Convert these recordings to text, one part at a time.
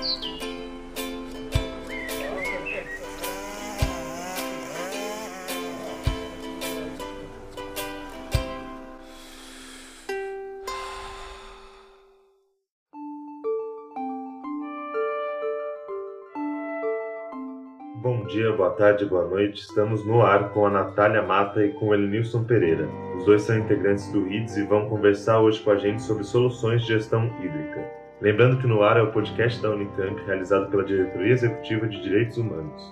Bom dia, boa tarde, boa noite. Estamos no ar com a Natália Mata e com o Elenilson Pereira. Os dois são integrantes do RIDS e vão conversar hoje com a gente sobre soluções de gestão hídrica. Lembrando que no ar é o podcast da Unicamp, realizado pela Diretoria Executiva de Direitos Humanos.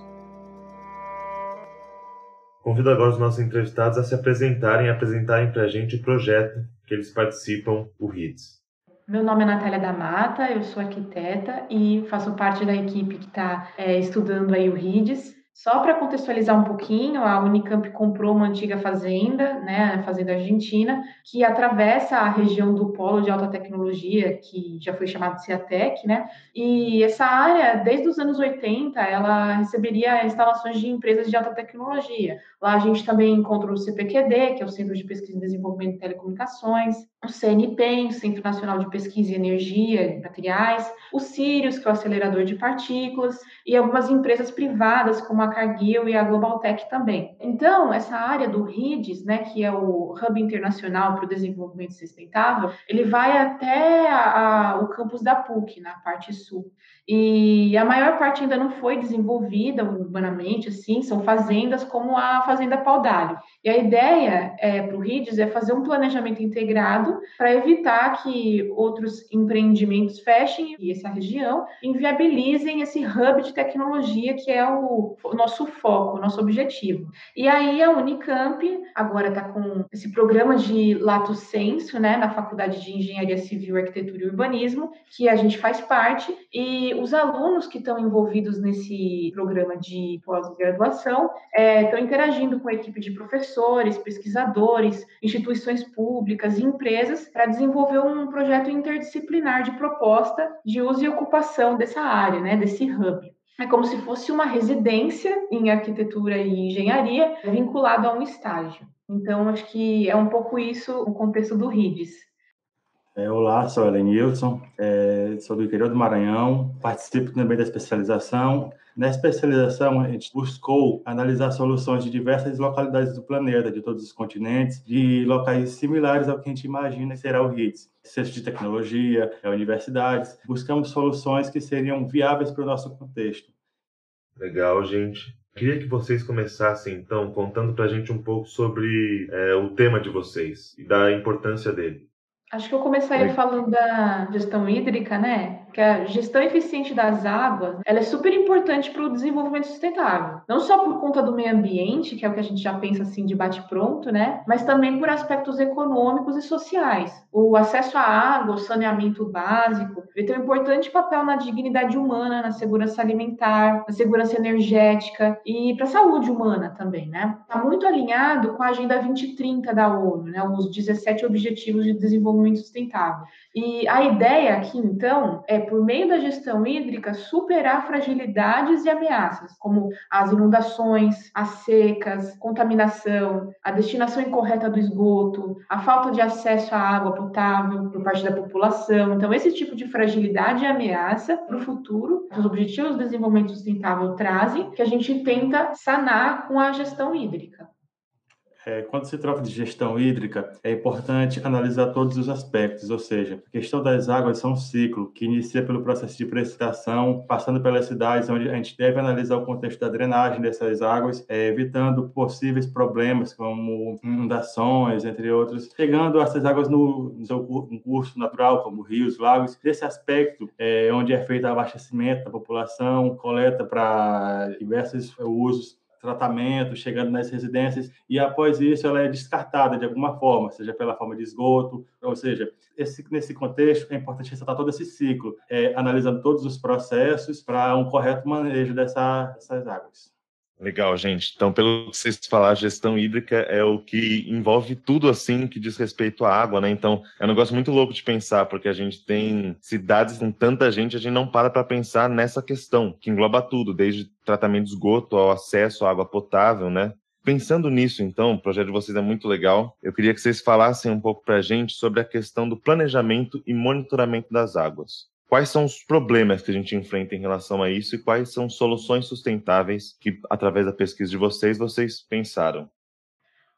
Convido agora os nossos entrevistados a se apresentarem e apresentarem para a gente o projeto que eles participam, o RIDS. Meu nome é Natália da Mata, eu sou arquiteta e faço parte da equipe que está é, estudando aí o RIDES. Só para contextualizar um pouquinho, a Unicamp comprou uma antiga fazenda, né, a Fazenda Argentina, que atravessa a região do polo de alta tecnologia, que já foi chamado Ciatec, né? E essa área, desde os anos 80, ela receberia instalações de empresas de alta tecnologia. Lá a gente também encontra o CPQD, que é o Centro de Pesquisa e Desenvolvimento de Telecomunicações, o CNPEM, Centro Nacional de Pesquisa em Energia e Materiais, o Sirius, que é o acelerador de partículas, e algumas empresas privadas, como a Cargill e a Globaltech também. Então, essa área do RIDES, né, que é o Hub Internacional para o Desenvolvimento Sustentável, ele vai até a, a, o campus da PUC, na parte sul. E a maior parte ainda não foi desenvolvida urbanamente, assim, são fazendas como a Fazenda Paudalho. E a ideia é, para o RIDES é fazer um planejamento integrado para evitar que outros empreendimentos fechem e essa região inviabilizem esse hub de tecnologia que é o, nosso foco, o nosso objetivo. E aí a Unicamp agora está com esse programa de Lato Senso, né, na Faculdade de Engenharia Civil, Arquitetura e Urbanismo, que a gente faz parte, e os alunos que estão envolvidos nesse programa de pós-graduação é, estão interagindo com a equipe de professores, pesquisadores, instituições públicas e empresas para desenvolver um projeto interdisciplinar de proposta de uso e ocupação dessa área, né, desse hub. É como se fosse uma residência em arquitetura e engenharia vinculado a um estágio. Então, acho que é um pouco isso o contexto do RIDES. É, olá, sou Elenilson, é, sou do interior do Maranhão, participo também da especialização. Na especialização, a gente buscou analisar soluções de diversas localidades do planeta, de todos os continentes, de locais similares ao que a gente imagina que será o RITS. Centros de tecnologia, é, universidades. Buscamos soluções que seriam viáveis para o nosso contexto. Legal, gente. Queria que vocês começassem, então, contando para a gente um pouco sobre é, o tema de vocês e da importância dele. Acho que eu começaria falando da gestão hídrica, né? Que a gestão eficiente das águas, ela é super importante para o desenvolvimento sustentável. Não só por conta do meio ambiente, que é o que a gente já pensa assim de bate-pronto, né? Mas também por aspectos econômicos e sociais. O acesso à água, o saneamento básico, ele tem um importante papel na dignidade humana, na segurança alimentar, na segurança energética e para a saúde humana também, né? Está muito alinhado com a Agenda 2030 da ONU, né? Os 17 Objetivos de Desenvolvimento sustentável. E a ideia aqui, então, é, por meio da gestão hídrica, superar fragilidades e ameaças, como as inundações, as secas, contaminação, a destinação incorreta do esgoto, a falta de acesso à água potável por parte da população. Então, esse tipo de fragilidade e ameaça para o futuro, os Objetivos de Desenvolvimento Sustentável trazem, que a gente tenta sanar com a gestão hídrica. É, quando se trata de gestão hídrica, é importante analisar todos os aspectos, ou seja, a questão das águas são um ciclo que inicia pelo processo de precipitação, passando pelas cidades, onde a gente deve analisar o contexto da drenagem dessas águas, é, evitando possíveis problemas como inundações, entre outros, chegando essas águas no, no seu curso natural, como rios, lagos. Esse aspecto é onde é feito abastecimento da população, coleta para diversos usos tratamento, chegando nas residências, e após isso ela é descartada de alguma forma, seja pela forma de esgoto, ou seja, esse, nesse contexto é importante ressaltar todo esse ciclo, é, analisando todos os processos para um correto manejo dessa, dessas águas. Legal, gente. Então, pelo que vocês falaram, gestão hídrica é o que envolve tudo assim que diz respeito à água, né? Então, é um negócio muito louco de pensar, porque a gente tem cidades com tanta gente, a gente não para para pensar nessa questão, que engloba tudo, desde tratamento de esgoto ao acesso à água potável, né? Pensando nisso, então, o projeto de vocês é muito legal. Eu queria que vocês falassem um pouco para a gente sobre a questão do planejamento e monitoramento das águas. Quais são os problemas que a gente enfrenta em relação a isso e quais são soluções sustentáveis que, através da pesquisa de vocês, vocês pensaram?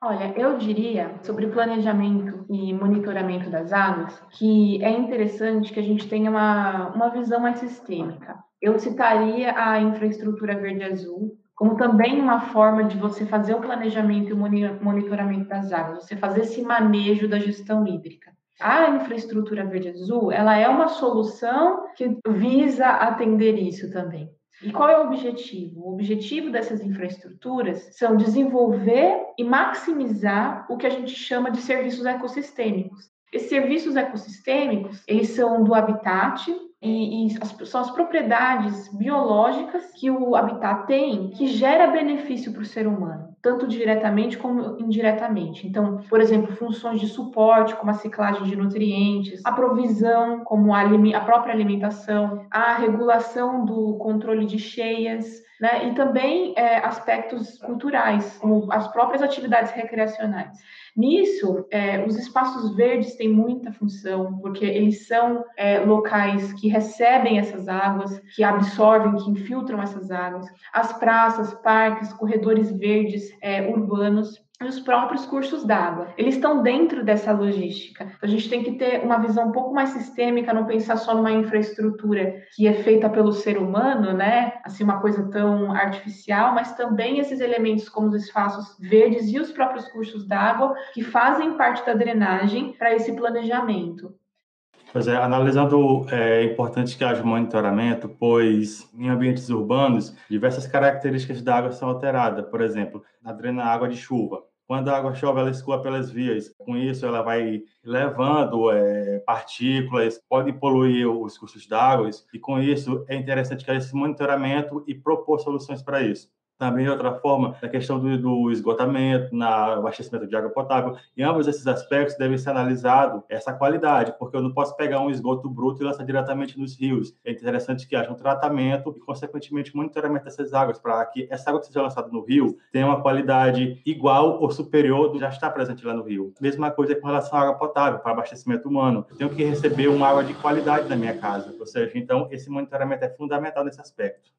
Olha, eu diria sobre planejamento e monitoramento das águas que é interessante que a gente tenha uma, uma visão mais sistêmica. Eu citaria a infraestrutura verde-azul como também uma forma de você fazer o planejamento e o monitoramento das águas, você fazer esse manejo da gestão hídrica. A infraestrutura verde-azul, ela é uma solução que visa atender isso também. E qual é o objetivo? O objetivo dessas infraestruturas são desenvolver e maximizar o que a gente chama de serviços ecossistêmicos. Esses serviços ecossistêmicos, eles são do habitat, e, e as, são as propriedades biológicas que o habitat tem que gera benefício para o ser humano, tanto diretamente como indiretamente. Então, por exemplo, funções de suporte, como a ciclagem de nutrientes, a provisão, como a, a própria alimentação, a regulação do controle de cheias, né? e também é, aspectos culturais, como as próprias atividades recreacionais. Nisso, é, os espaços verdes têm muita função, porque eles são é, locais que recebem essas águas, que absorvem, que infiltram essas águas. As praças, parques, corredores verdes é, urbanos e os próprios cursos d'água. Eles estão dentro dessa logística. A gente tem que ter uma visão um pouco mais sistêmica, não pensar só numa infraestrutura que é feita pelo ser humano, né? Assim, uma coisa tão artificial, mas também esses elementos como os espaços verdes e os próprios cursos d'água que fazem parte da drenagem para esse planejamento. Pois é, analisando, é importante que haja monitoramento, pois em ambientes urbanos, diversas características da água são alteradas. Por exemplo, na drena água de chuva. Quando a água chove, ela escoa pelas vias. Com isso, ela vai levando é, partículas, pode poluir os cursos d'água. E com isso, é interessante que haja esse monitoramento e propor soluções para isso também outra forma na questão do, do esgotamento, na abastecimento de água potável. E ambos esses aspectos devem ser analisados essa qualidade, porque eu não posso pegar um esgoto bruto e lançar diretamente nos rios. É interessante que haja um tratamento e, consequentemente, monitoramento dessas águas para que essa água que seja lançada no rio tenha uma qualidade igual ou superior do que já está presente lá no rio. Mesma coisa com relação à água potável para abastecimento humano. Eu tenho que receber uma água de qualidade na minha casa. Ou seja, então esse monitoramento é fundamental nesse aspecto.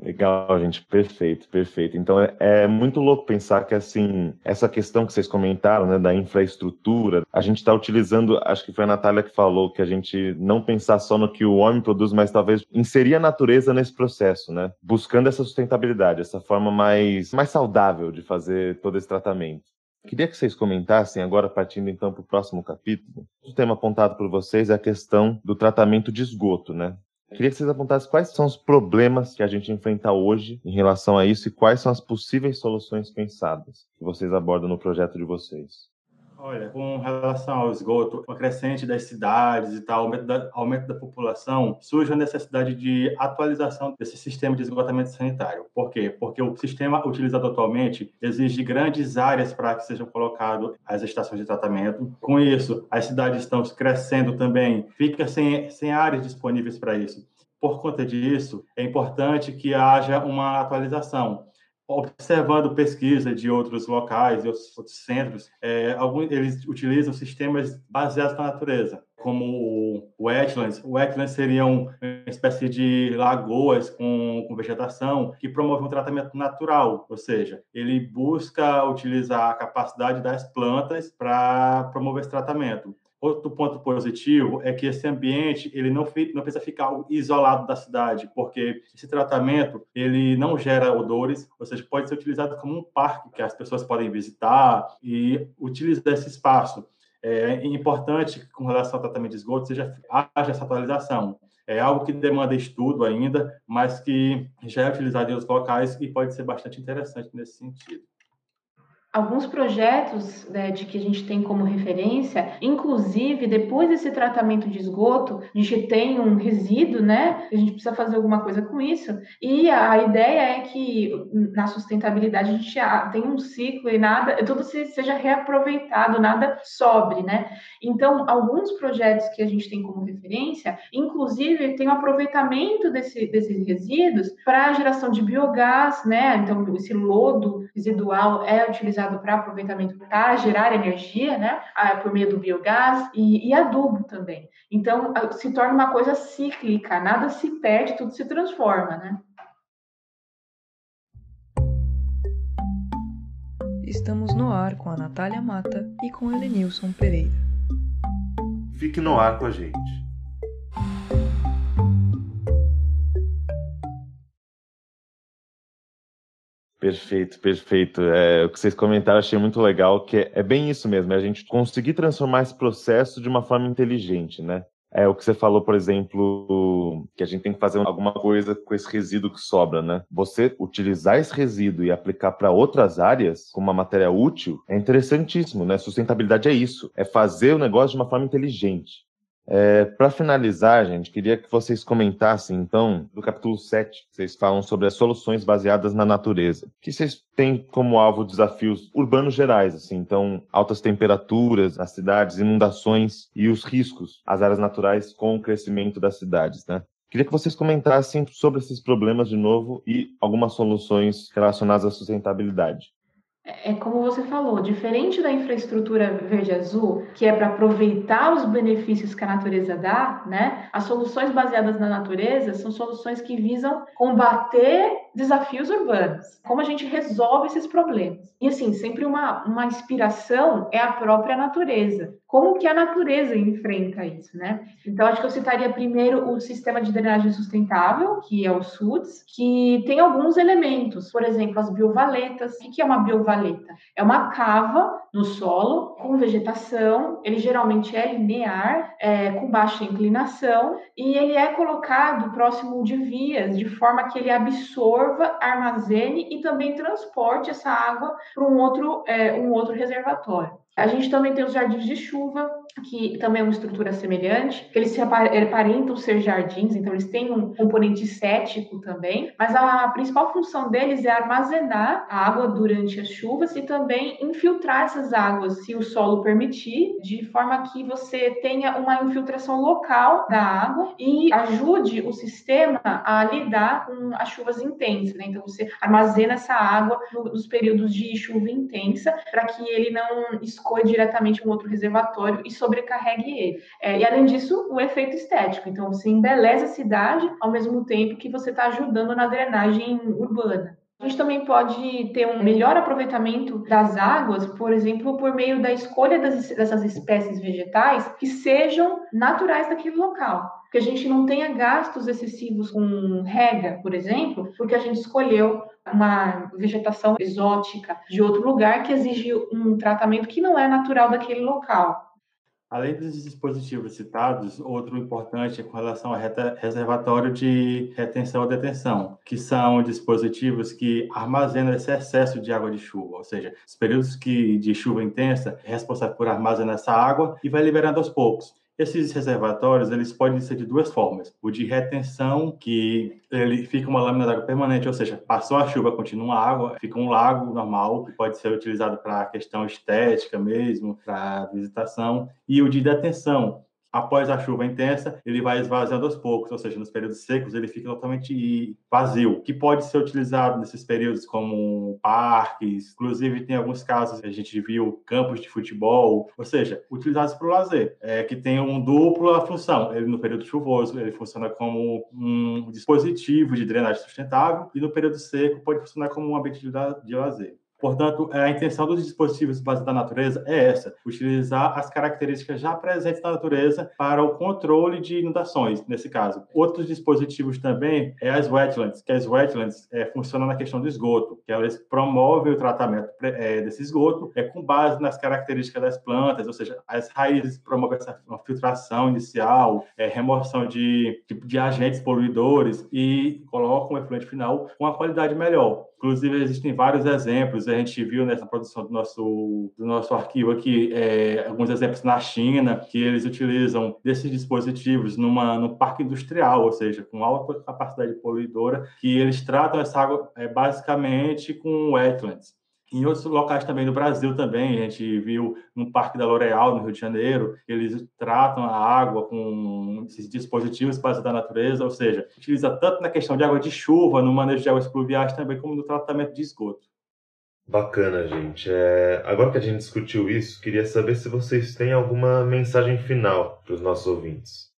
Legal, gente, perfeito, perfeito. Então é, é, muito louco pensar que assim essa questão que vocês comentaram, né, da infraestrutura, a gente está utilizando, acho que foi a Natália que falou que a gente não pensar só no que o homem produz, mas talvez inserir a natureza nesse processo, né, buscando essa sustentabilidade, essa forma mais mais saudável de fazer todo esse tratamento. Queria que vocês comentassem, agora partindo então para o próximo capítulo, o tema apontado por vocês é a questão do tratamento de esgoto, né? Queria que vocês apontassem quais são os problemas que a gente enfrenta hoje em relação a isso e quais são as possíveis soluções pensadas que vocês abordam no projeto de vocês. Olha, com relação ao esgoto, o crescente das cidades e tal, aumento da, aumento da população, surge a necessidade de atualização desse sistema de esgotamento sanitário. Por quê? Porque o sistema utilizado atualmente exige grandes áreas para que sejam colocadas as estações de tratamento. Com isso, as cidades estão crescendo também, fica sem, sem áreas disponíveis para isso. Por conta disso, é importante que haja uma atualização observando pesquisa de outros locais e outros, centros, é, alguns, eles utilizam sistemas baseados na natureza, como o wetlands. Wetlands seriam uma espécie de lagoas com, com vegetação que promovem um tratamento natural, ou seja, ele busca utilizar a capacidade das plantas para promover esse tratamento. Outro ponto positivo é que esse ambiente ele não, não precisa ficar isolado da cidade, porque esse tratamento ele não gera odores, ou seja, pode ser utilizado como um parque que as pessoas podem visitar e utilizar esse espaço. É importante que, com relação ao tratamento de esgoto, seja haja essa atualização. É algo que demanda estudo ainda, mas que já é utilizado em outros locais e pode ser bastante interessante nesse sentido alguns projetos né, de que a gente tem como referência, inclusive depois desse tratamento de esgoto, a gente tem um resíduo, né? A gente precisa fazer alguma coisa com isso. E a ideia é que na sustentabilidade a gente tem um ciclo e nada, tudo seja reaproveitado, nada sobre, né? Então, alguns projetos que a gente tem como referência, inclusive tem o aproveitamento desse, desses resíduos para a geração de biogás, né? Então, esse lodo residual é utilizado utilizado para aproveitamento para gerar energia, né, por meio do biogás e, e adubo também. Então, se torna uma coisa cíclica, nada se perde, tudo se transforma, né? Estamos no ar com a Natália Mata e com Elenilson Pereira. Fique no ar com a gente. Perfeito, perfeito. É, o que vocês comentaram achei muito legal, que é, é bem isso mesmo, é a gente conseguir transformar esse processo de uma forma inteligente, né? É o que você falou, por exemplo, que a gente tem que fazer alguma coisa com esse resíduo que sobra, né? Você utilizar esse resíduo e aplicar para outras áreas como uma matéria útil é interessantíssimo, né? Sustentabilidade é isso, é fazer o negócio de uma forma inteligente. É, Para finalizar, gente, queria que vocês comentassem, então, do capítulo 7, vocês falam sobre as soluções baseadas na natureza, que vocês têm como alvo desafios urbanos gerais, assim, então, altas temperaturas nas cidades, inundações e os riscos às áreas naturais com o crescimento das cidades, né? Queria que vocês comentassem sobre esses problemas de novo e algumas soluções relacionadas à sustentabilidade. É como você falou, diferente da infraestrutura verde-azul, que é para aproveitar os benefícios que a natureza dá, né? As soluções baseadas na natureza são soluções que visam combater desafios urbanos. Como a gente resolve esses problemas? E assim, sempre uma, uma inspiração é a própria natureza. Como que a natureza enfrenta isso, né? Então, acho que eu citaria primeiro o sistema de drenagem sustentável, que é o SUDS, que tem alguns elementos, por exemplo, as biovaletas. O que é uma biovaleta? É uma cava no solo com vegetação, ele geralmente é linear, é, com baixa inclinação, e ele é colocado próximo de vias, de forma que ele absorva, armazene e também transporte essa água para um outro, é, um outro reservatório. A gente também tem os jardins de chuva, que também é uma estrutura semelhante, eles se aparentam ser jardins, então eles têm um componente cético também, mas a principal função deles é armazenar a água durante as chuvas e também infiltrar essas águas, se o solo permitir, de forma que você tenha uma infiltração local da água e ajude o sistema a lidar com as chuvas intensas, né? Então você armazena essa água nos períodos de chuva intensa para que ele não escoe diretamente um outro reservatório e sobrecarregue ele. É, e além disso, o efeito estético. Então você embeleza a cidade ao mesmo tempo que você está ajudando na drenagem urbana. A gente também pode ter um melhor aproveitamento das águas, por exemplo, por meio da escolha das, dessas espécies vegetais que sejam naturais daquele local. Que a gente não tenha gastos excessivos com rega, por exemplo, porque a gente escolheu uma vegetação exótica de outro lugar que exige um tratamento que não é natural daquele local. Além dos dispositivos citados, outro importante é com relação ao reservatório de retenção ou detenção, que são dispositivos que armazenam esse excesso de água de chuva, ou seja, os períodos que, de chuva intensa é responsável por armazenar essa água e vai liberando aos poucos. Esses reservatórios, eles podem ser de duas formas. O de retenção, que ele fica uma lâmina d'água permanente, ou seja, passou a chuva, continua a água, fica um lago normal, pode ser utilizado para questão estética mesmo, para visitação. E o de detenção, após a chuva intensa, ele vai esvaziando aos poucos, ou seja, nos períodos secos ele fica totalmente vazio, que pode ser utilizado nesses períodos como parques, inclusive tem alguns casos que a gente viu campos de futebol, ou seja, utilizados para o lazer, é, que tem uma dupla função. Ele no período chuvoso ele funciona como um dispositivo de drenagem sustentável e no período seco pode funcionar como um ambiente de, de lazer. Portanto, a intenção dos dispositivos baseados da natureza é essa: utilizar as características já presentes na natureza para o controle de inundações, nesse caso. Outros dispositivos também é as wetlands, que as wetlands é, funcionam na questão do esgoto, que elas promovem o tratamento é, desse esgoto é com base nas características das plantas, ou seja, as raízes promovem essa filtração inicial, é, remoção de, de, de agentes poluidores e colocam o efluente final com uma qualidade melhor. Inclusive, existem vários exemplos, a gente viu nessa produção do nosso, do nosso arquivo aqui, é, alguns exemplos na China, que eles utilizam desses dispositivos numa, no parque industrial, ou seja, com alta capacidade poluidora, que eles tratam essa água é, basicamente com wetlands. Em outros locais também no Brasil também, a gente viu no Parque da L'Oréal, no Rio de Janeiro, eles tratam a água com esses dispositivos baseados da natureza, ou seja, utiliza tanto na questão de água de chuva, no manejo de águas pluviais também, como no tratamento de esgoto. Bacana, gente. É... Agora que a gente discutiu isso, queria saber se vocês têm alguma mensagem final para os nossos ouvintes.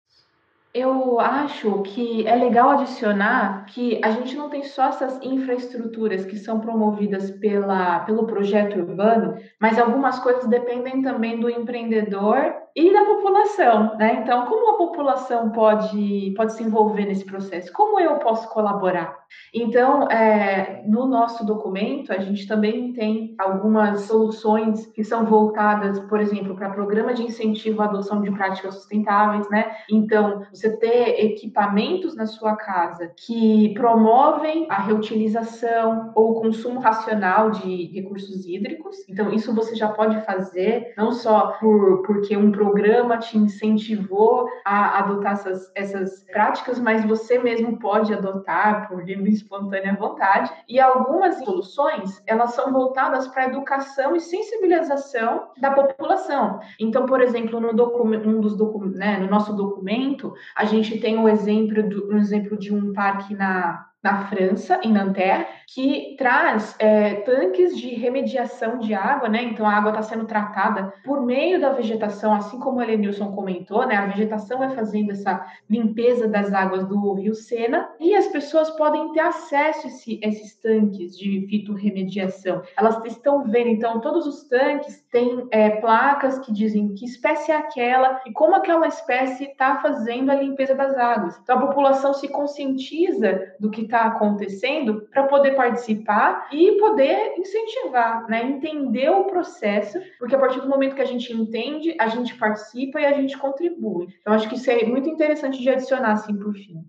Eu acho que é legal adicionar que a gente não tem só essas infraestruturas que são promovidas pela, pelo projeto urbano, mas algumas coisas dependem também do empreendedor e da população, né? Então, como a população pode, pode se envolver nesse processo? Como eu posso colaborar? Então, é, no nosso documento, a gente também tem algumas soluções que são voltadas, por exemplo, para programa de incentivo à adoção de práticas sustentáveis, né? Então, você ter equipamentos na sua casa que promovem a reutilização ou o consumo racional de recursos hídricos. Então, isso você já pode fazer, não só por, porque um programa te incentivou a adotar essas, essas práticas, mas você mesmo pode adotar por livre e espontânea vontade. E algumas soluções, elas são voltadas para a educação e sensibilização da população. Então, por exemplo, no, um dos né, no nosso documento, a gente tem um exemplo, do, um exemplo de um parque na na França, em Nanterre, que traz é, tanques de remediação de água, né? Então a água está sendo tratada por meio da vegetação, assim como o Elenilson comentou, né? A vegetação vai fazendo essa limpeza das águas do Rio Sena e as pessoas podem ter acesso a esse, esses tanques de fitorremediação. Elas estão vendo, então, todos os tanques têm é, placas que dizem que espécie é aquela e como aquela espécie está fazendo a limpeza das águas. Então a população se conscientiza do que está está acontecendo para poder participar e poder incentivar, né? Entender o processo, porque a partir do momento que a gente entende, a gente participa e a gente contribui. Então, acho que isso é muito interessante de adicionar, assim, por fim.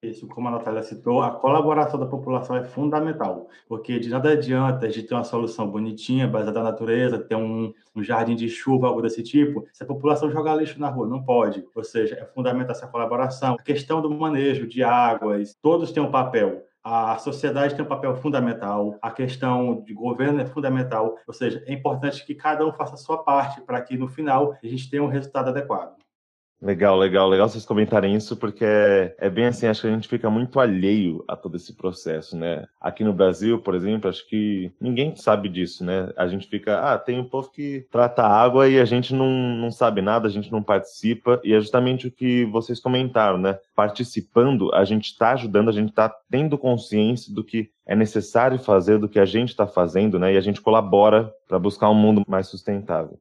Isso, como a Natália citou, a colaboração da população é fundamental, porque de nada adianta a gente ter uma solução bonitinha, baseada na natureza, ter um, um, jardim de chuva, algo desse tipo, se a população jogar lixo na rua, não pode. Ou seja, é fundamental essa colaboração. A questão do manejo de águas, todos têm um papel. A sociedade tem um papel fundamental, a questão de governo é fundamental, ou seja, é importante que cada um faça a sua parte para que no final a gente tenha um resultado adequado. Legal, legal, legal vocês comentarem isso, porque é, é, bem assim, acho que a gente fica muito alheio a todo esse processo, né? Aqui no Brasil, por exemplo, acho que ninguém sabe disso, né? A gente fica, ah, tem um povo que trata água e a gente não, não sabe nada, a gente não participa, e é justamente o que vocês comentaram, né? Participando, a gente está ajudando, a gente está tendo consciência do que é necessário fazer, do que a gente está fazendo, né? E a gente colabora para buscar um mundo mais sustentável.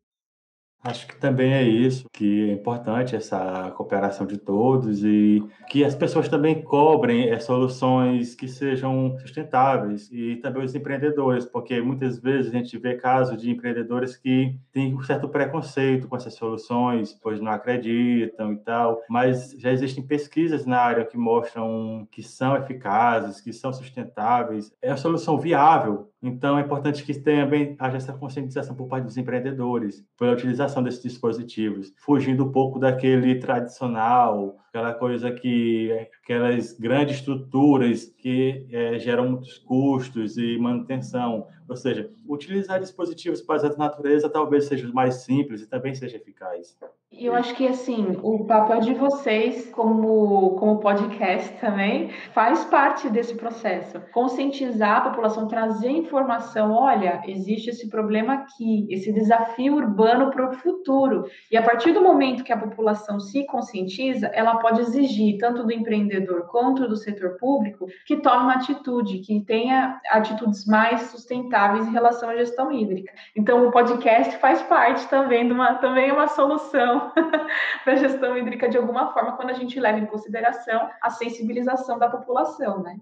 Acho que também é isso, que é importante essa cooperação de todos e que as pessoas também cobrem é, soluções que sejam sustentáveis e também os empreendedores, porque muitas vezes a gente vê casos de empreendedores que têm um certo preconceito com essas soluções, pois não acreditam e tal, mas já existem pesquisas na área que mostram que são eficazes, que são sustentáveis, é a solução viável. Então, é importante que também haja essa conscientização por parte dos empreendedores pela utilização desses dispositivos, fugindo um pouco daquele tradicional, aquela coisa que aquelas grandes estruturas que é, geram muitos custos e manutenção. Ou seja, utilizar dispositivos baseados na natureza talvez seja mais simples e também seja eficaz. E eu acho que, assim, o papel de vocês como, como podcast também faz parte desse processo. Conscientizar a população, trazer informação. Olha, existe esse problema aqui, esse desafio urbano para o futuro. E a partir do momento que a população se conscientiza, ela pode exigir, tanto do empreendedor quanto do setor público, que tome uma atitude, que tenha atitudes mais sustentáveis em relação à gestão hídrica. Então, o podcast faz parte também de uma, também é uma solução para a gestão hídrica de alguma forma quando a gente leva em consideração a sensibilização da população, né?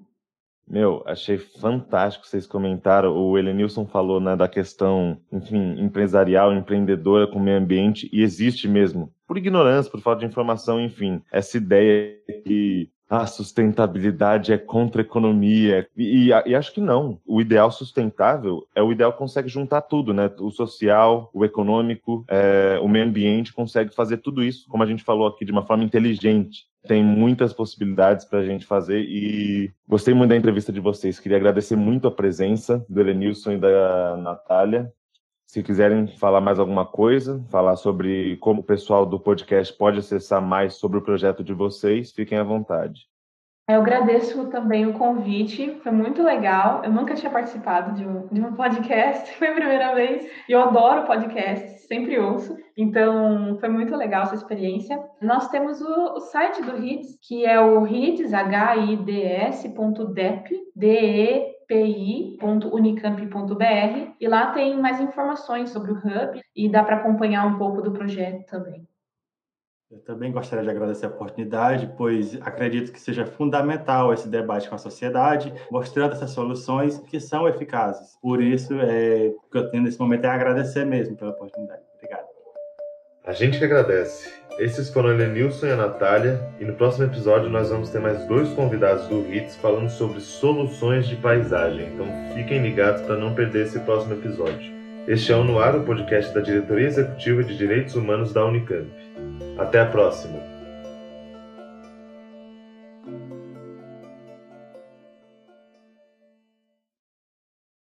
Meu, achei fantástico vocês comentaram. O Elenilson falou né, da questão, enfim, empresarial, empreendedora com o meio ambiente, e existe mesmo, por ignorância, por falta de informação, enfim, essa ideia que a sustentabilidade é contra a economia. E, e, e, acho que não. O ideal sustentável é o ideal que consegue juntar tudo, né? O social, o econômico, é, o meio ambiente consegue fazer tudo isso, como a gente falou aqui, de uma forma inteligente. Tem muitas possibilidades para a gente fazer e gostei muito da entrevista de vocês. Queria agradecer muito a presença do Elenilson e da Natália. Se quiserem falar mais alguma coisa, falar sobre como o pessoal do podcast pode acessar mais sobre o projeto de vocês, fiquem à vontade. Eu agradeço também o convite, foi muito legal. Eu nunca tinha participado de um, de um podcast, foi a primeira vez. E eu adoro podcast, sempre ouço. Então, foi muito legal essa experiência. Nós temos o, o site do HIDS, que é o hids, H-I-D-S.dep, D-E-P-I.unicamp.br. E lá tem mais informações sobre o Hub e dá para acompanhar um pouco do projeto também. Eu também gostaria de agradecer a oportunidade, pois acredito que seja fundamental esse debate com a sociedade, mostrando essas soluções que são eficazes. Por isso, é, o que eu tenho nesse momento é agradecer mesmo pela oportunidade. Obrigado. A gente que agradece. Esses foram a Lenilson e a Natália, e no próximo episódio nós vamos ter mais dois convidados do HITS falando sobre soluções de paisagem, então fiquem ligados para não perder esse próximo episódio. Este é o No Ar, o podcast da Diretoria Executiva de Direitos Humanos da Unicamp. Até a próxima!